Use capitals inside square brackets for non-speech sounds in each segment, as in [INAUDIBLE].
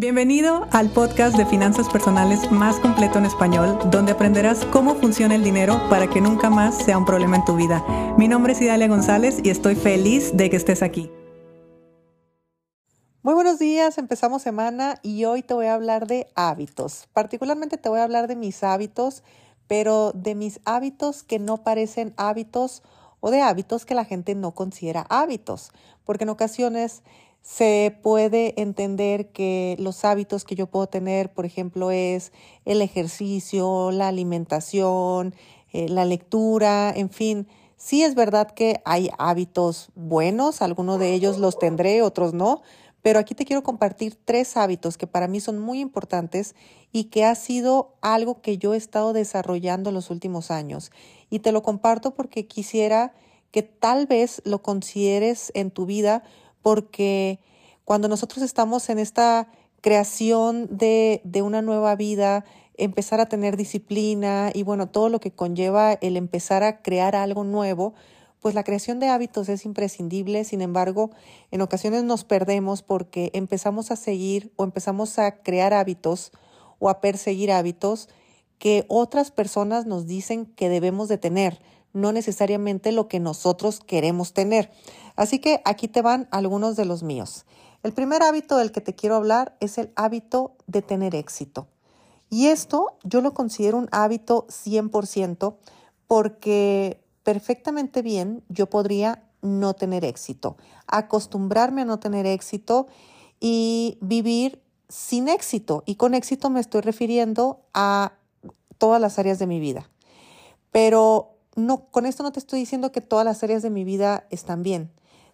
Bienvenido al podcast de finanzas personales más completo en español, donde aprenderás cómo funciona el dinero para que nunca más sea un problema en tu vida. Mi nombre es Idalia González y estoy feliz de que estés aquí. Muy buenos días, empezamos semana y hoy te voy a hablar de hábitos. Particularmente te voy a hablar de mis hábitos, pero de mis hábitos que no parecen hábitos o de hábitos que la gente no considera hábitos, porque en ocasiones se puede entender que los hábitos que yo puedo tener, por ejemplo, es el ejercicio, la alimentación, eh, la lectura, en fin. Sí es verdad que hay hábitos buenos, algunos de ellos los tendré, otros no, pero aquí te quiero compartir tres hábitos que para mí son muy importantes y que ha sido algo que yo he estado desarrollando en los últimos años. Y te lo comparto porque quisiera que tal vez lo consideres en tu vida porque cuando nosotros estamos en esta creación de, de una nueva vida, empezar a tener disciplina y bueno, todo lo que conlleva el empezar a crear algo nuevo, pues la creación de hábitos es imprescindible, sin embargo, en ocasiones nos perdemos porque empezamos a seguir o empezamos a crear hábitos o a perseguir hábitos que otras personas nos dicen que debemos de tener no necesariamente lo que nosotros queremos tener. Así que aquí te van algunos de los míos. El primer hábito del que te quiero hablar es el hábito de tener éxito. Y esto yo lo considero un hábito 100% porque perfectamente bien yo podría no tener éxito, acostumbrarme a no tener éxito y vivir sin éxito. Y con éxito me estoy refiriendo a todas las áreas de mi vida. Pero no, con esto no te estoy diciendo que todas las áreas de mi vida están bien.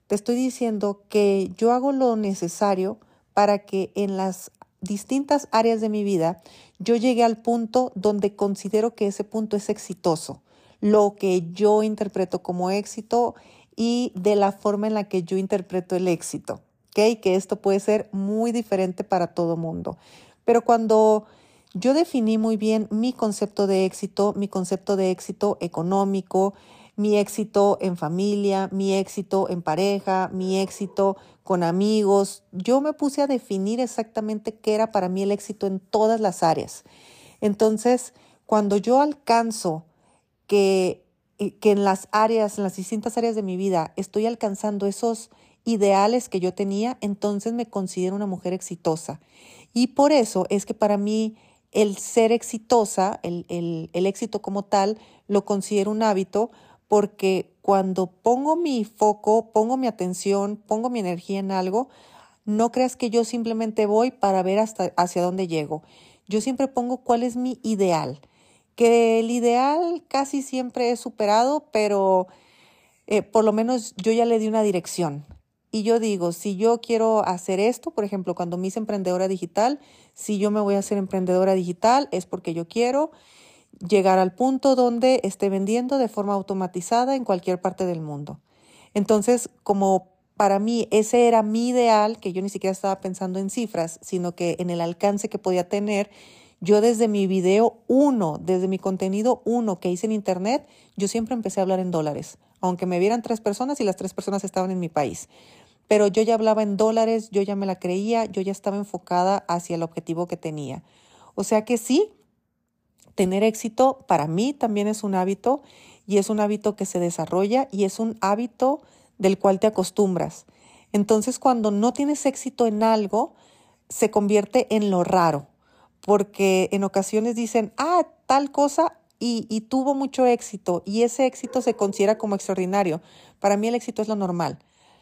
Te estoy diciendo que yo hago lo necesario para que en las distintas áreas de mi vida yo llegue al punto donde considero que ese punto es exitoso, lo que yo interpreto como éxito y de la forma en la que yo interpreto el éxito. ¿ok? Que esto puede ser muy diferente para todo mundo. Pero cuando yo definí muy bien mi concepto de éxito, mi concepto de éxito económico, mi éxito en familia, mi éxito en pareja, mi éxito con amigos. Yo me puse a definir exactamente qué era para mí el éxito en todas las áreas. Entonces, cuando yo alcanzo que, que en las áreas, en las distintas áreas de mi vida, estoy alcanzando esos ideales que yo tenía, entonces me considero una mujer exitosa. Y por eso es que para mí el ser exitosa, el, éxito como tal, lo considero un hábito porque cuando pongo mi foco, pongo mi atención, pongo mi energía en algo, no creas que yo simplemente voy para ver hasta hacia dónde llego. Yo siempre pongo cuál es mi ideal, que el ideal casi siempre es superado, pero eh, por lo menos yo ya le di una dirección. Y yo digo, si yo quiero hacer esto, por ejemplo, cuando me hice emprendedora digital, si yo me voy a hacer emprendedora digital es porque yo quiero llegar al punto donde esté vendiendo de forma automatizada en cualquier parte del mundo. Entonces, como para mí ese era mi ideal, que yo ni siquiera estaba pensando en cifras, sino que en el alcance que podía tener, yo desde mi video uno, desde mi contenido uno que hice en internet, yo siempre empecé a hablar en dólares, aunque me vieran tres personas y las tres personas estaban en mi país pero yo ya hablaba en dólares, yo ya me la creía, yo ya estaba enfocada hacia el objetivo que tenía. O sea que sí, tener éxito para mí también es un hábito y es un hábito que se desarrolla y es un hábito del cual te acostumbras. Entonces cuando no tienes éxito en algo, se convierte en lo raro, porque en ocasiones dicen, ah, tal cosa y, tuvo mucho éxito y ese éxito se considera como extraordinario. Para mí el éxito es lo normal.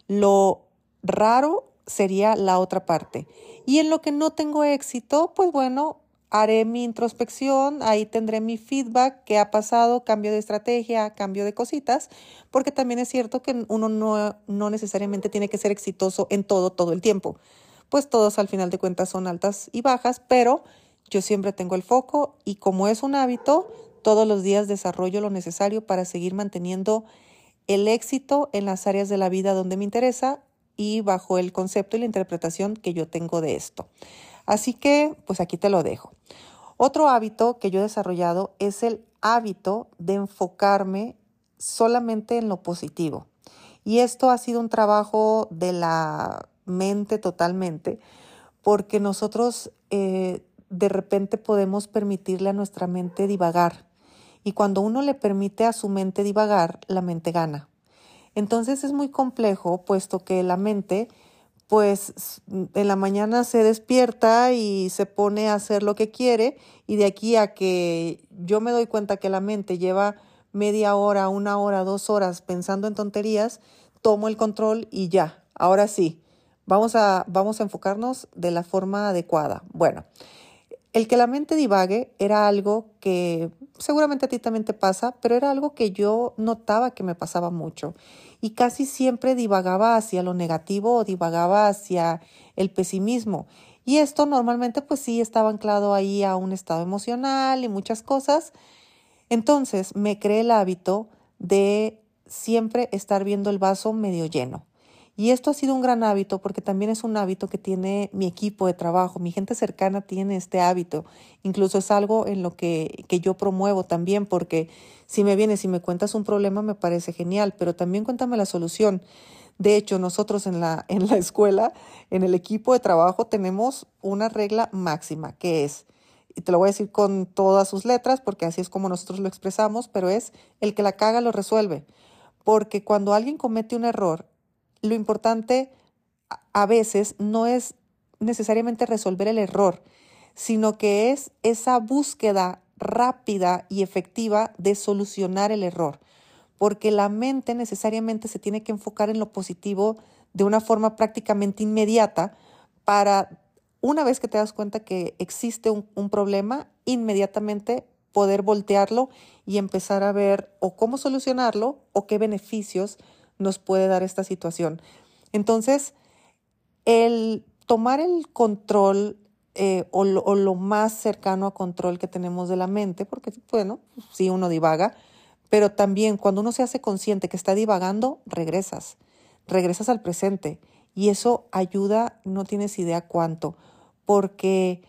Lo raro sería la otra parte. Y en lo que no tengo éxito, pues bueno, haré mi introspección, ahí tendré mi feedback, qué ha pasado, cambio de estrategia, cambio de cositas, porque también es cierto que uno no, no necesariamente tiene que ser exitoso en todo, todo el tiempo. Pues todos al final de cuentas son altas y bajas, pero yo siempre tengo el foco y como es un hábito, todos los días desarrollo lo necesario para seguir manteniendo el éxito en las áreas de la vida donde me interesa y bajo el concepto y la interpretación que yo tengo de esto. Así que, pues aquí te lo dejo. Otro hábito que yo he desarrollado es el hábito de enfocarme solamente en lo positivo. Y esto ha sido un trabajo de la mente totalmente, porque nosotros eh, de repente podemos permitirle a nuestra mente divagar. Y cuando uno le permite a su mente divagar, la mente gana. Entonces es muy complejo, puesto que la mente, pues en la mañana se despierta y se pone a hacer lo que quiere y de aquí a que yo me doy cuenta que la mente lleva media hora, una hora, dos horas pensando en tonterías, tomo el control y ya, ahora sí, vamos a, vamos a enfocarnos de la forma adecuada. Bueno, el que la mente divague era algo que seguramente a ti también te pasa, pero era algo que yo notaba que me pasaba mucho y casi siempre divagaba hacia lo negativo o divagaba hacia el pesimismo. Y esto normalmente pues sí estaba anclado ahí a un estado emocional y muchas cosas. Entonces me creé el hábito de siempre estar viendo el vaso medio lleno. Y esto ha sido un gran hábito porque también es un hábito que tiene mi equipo de trabajo, mi gente cercana tiene este hábito. Incluso es algo en lo que, que yo promuevo también porque si me vienes y me cuentas un problema me parece genial, pero también cuéntame la solución. De hecho, nosotros en la, [LAUGHS] en la escuela, en el equipo de trabajo, tenemos una regla máxima que es, y te lo voy a decir con todas sus letras porque así es como nosotros lo expresamos, pero es el que la caga lo resuelve. Porque cuando alguien comete un error, lo importante a veces no es necesariamente resolver el error, sino que es esa búsqueda rápida y efectiva de solucionar el error, porque la mente necesariamente se tiene que enfocar en lo positivo de una forma prácticamente inmediata para, una vez que te das cuenta que existe un, un problema, inmediatamente poder voltearlo y empezar a ver o cómo solucionarlo o qué beneficios nos puede dar esta situación. Entonces, el tomar el control eh, o, lo, más cercano a control que tenemos de la mente, porque bueno, sí uno divaga, pero también cuando uno se hace consciente que está divagando, regresas, regresas al presente y eso ayuda, no tienes idea cuánto, porque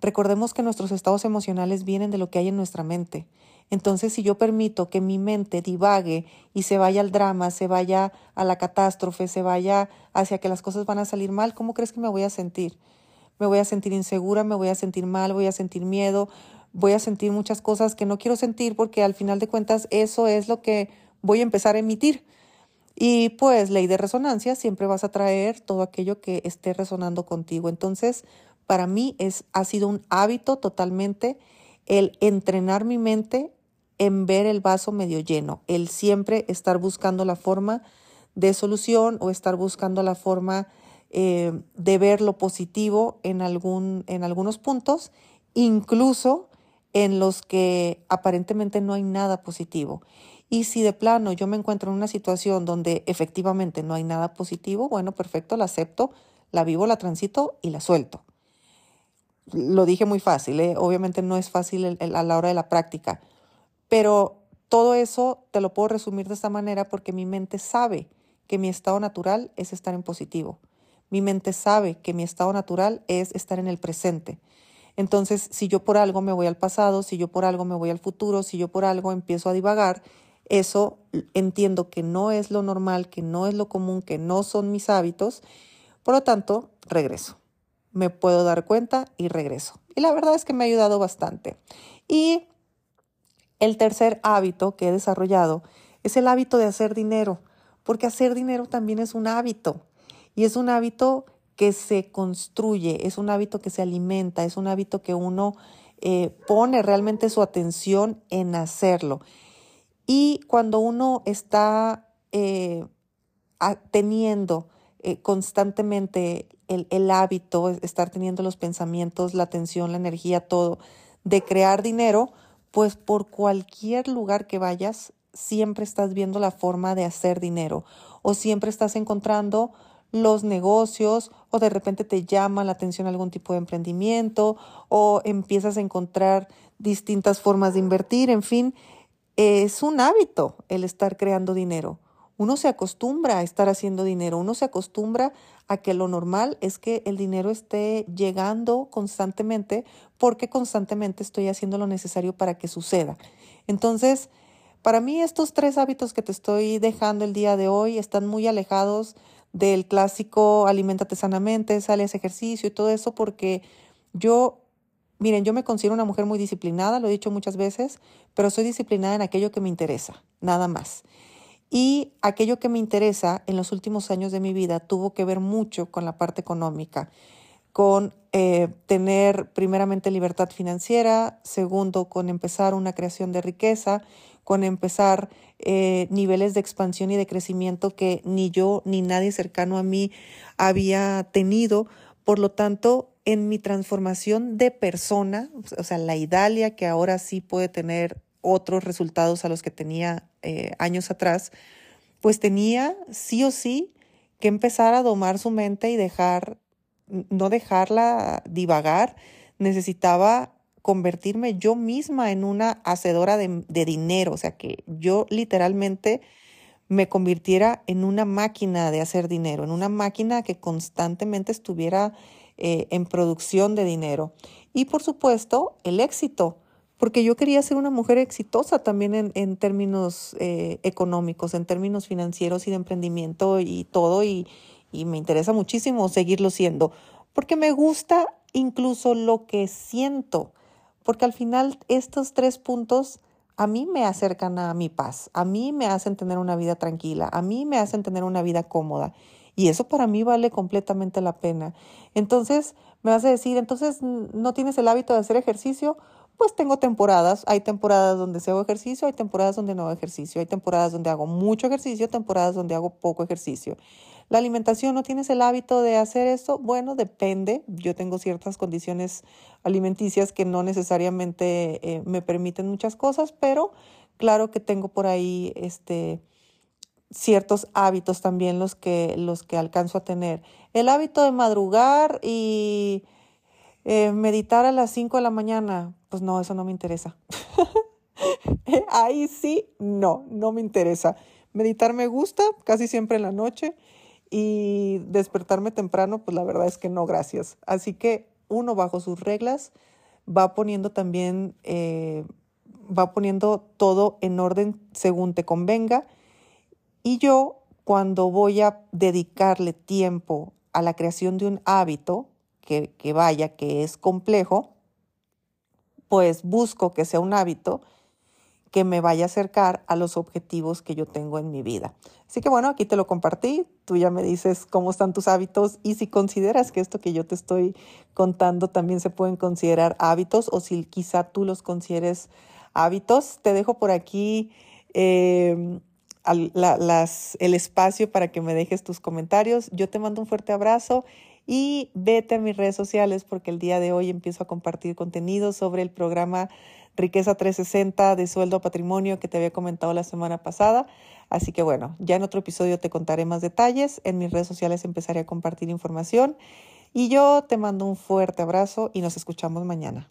recordemos que nuestros estados emocionales vienen de lo que hay en nuestra mente. Entonces, si yo permito que mi mente divague y se vaya al drama, se vaya a la catástrofe, se vaya hacia que las cosas van a salir mal, ¿cómo crees que me voy a sentir? Me voy a sentir insegura, me voy a sentir mal, voy a sentir miedo, voy a sentir muchas cosas que no quiero sentir porque al final de cuentas eso es lo que voy a empezar a emitir. Y pues ley de resonancia, siempre vas a traer todo aquello que esté resonando contigo. Entonces, para mí es, ha sido un hábito totalmente el entrenar mi mente en ver el vaso medio lleno, el siempre estar buscando la forma de solución o estar buscando la forma eh, de ver lo positivo en, algún, en algunos puntos, incluso en los que aparentemente no hay nada positivo. Y si de plano yo me encuentro en una situación donde efectivamente no hay nada positivo, bueno, perfecto, la acepto, la vivo, la transito y la suelto. Lo dije muy fácil, ¿eh? obviamente no es fácil a la hora de la práctica, pero todo eso te lo puedo resumir de esta manera porque mi mente sabe que mi estado natural es estar en positivo. Mi mente sabe que mi estado natural es estar en el presente. Entonces, si yo por algo me voy al pasado, si yo por algo me voy al futuro, si yo por algo empiezo a divagar, eso entiendo que no es lo normal, que no es lo común, que no son mis hábitos. Por lo tanto, regreso. Me puedo dar cuenta y regreso. Y la verdad es que me ha ayudado bastante. Y el tercer hábito que he desarrollado es el hábito de hacer dinero, porque hacer dinero también es un hábito y es un hábito que se construye, es un hábito que se alimenta, es un hábito que uno eh, pone realmente su atención en hacerlo. Y cuando uno está eh, teniendo eh, constantemente el, el hábito, estar teniendo los pensamientos, la atención, la energía, todo, de crear dinero, pues por cualquier lugar que vayas, siempre estás viendo la forma de hacer dinero o siempre estás encontrando los negocios o de repente te llama la atención algún tipo de emprendimiento o empiezas a encontrar distintas formas de invertir, en fin, es un hábito el estar creando dinero. Uno se acostumbra a estar haciendo dinero, uno se acostumbra a que lo normal es que el dinero esté llegando constantemente porque constantemente estoy haciendo lo necesario para que suceda. Entonces, para mí estos tres hábitos que te estoy dejando el día de hoy están muy alejados del clásico alimentate sanamente, sale a ejercicio y todo eso, porque yo, miren, yo me considero una mujer muy disciplinada, lo he dicho muchas veces, pero soy disciplinada en aquello que me interesa, nada más. Y aquello que me interesa en los últimos años de mi vida tuvo que ver mucho con la parte económica, con eh, tener primeramente libertad financiera, segundo, con empezar una creación de riqueza, con empezar eh, niveles de expansión y de crecimiento que ni yo ni nadie cercano a mí había tenido. Por lo tanto, en mi transformación de persona, o sea, la Idalia que ahora sí puede tener otros resultados a los que tenía eh, años atrás, pues tenía sí o sí que empezar a domar su mente y dejar, no dejarla divagar, necesitaba convertirme yo misma en una hacedora de, dinero, o sea, que yo literalmente me convirtiera en una máquina de hacer dinero, en una máquina que constantemente estuviera eh, en producción de dinero. Y por supuesto, el éxito porque yo quería ser una mujer exitosa también en, términos eh, económicos, en términos financieros y de emprendimiento y todo, y, y me interesa muchísimo seguirlo siendo, porque me gusta incluso lo que siento, porque al final estos tres puntos a mí me acercan a mi paz, a mí me hacen tener una vida tranquila, a mí me hacen tener una vida cómoda. Y eso para mí vale completamente la pena. Entonces, me vas a decir, entonces, ¿no tienes el hábito de hacer ejercicio? Pues tengo temporadas. Hay temporadas donde hago ejercicio, hay temporadas donde no hago ejercicio, hay temporadas donde hago mucho ejercicio, temporadas donde hago poco ejercicio. La alimentación, ¿no tienes el hábito de hacer esto? Bueno, depende. Yo tengo ciertas condiciones alimenticias que no necesariamente eh, me permiten muchas cosas, pero claro que tengo por ahí este, ciertos hábitos también los que, los que alcanzo a tener. El hábito de madrugar y eh, meditar a las 5 de la mañana, pues no, eso no me interesa. [LAUGHS] Ahí sí, no, no me interesa. Meditar me gusta, casi siempre en la noche, y despertarme temprano, pues la verdad es que no, gracias. Así que uno bajo sus reglas va poniendo también, eh, va poniendo todo en orden según te convenga. Y yo, cuando voy a dedicarle tiempo a la creación de un hábito, que, vaya, que es complejo, pues busco que sea un hábito que me vaya a acercar a los objetivos que yo tengo en mi vida. Así que bueno, aquí te lo compartí, tú ya me dices cómo están tus hábitos y si consideras que esto que yo te estoy contando también se pueden considerar hábitos o si quizá tú los consideres hábitos, te dejo por aquí eh, el espacio para que me dejes tus comentarios. Yo te mando un fuerte abrazo y vete a mis redes sociales porque el día de hoy empiezo a compartir contenido sobre el programa Riqueza 360 de sueldo a patrimonio que te había comentado la semana pasada. Así que bueno, ya en otro episodio te contaré más detalles. En mis redes sociales empezaré a compartir información. Y yo te mando un fuerte abrazo y nos escuchamos mañana.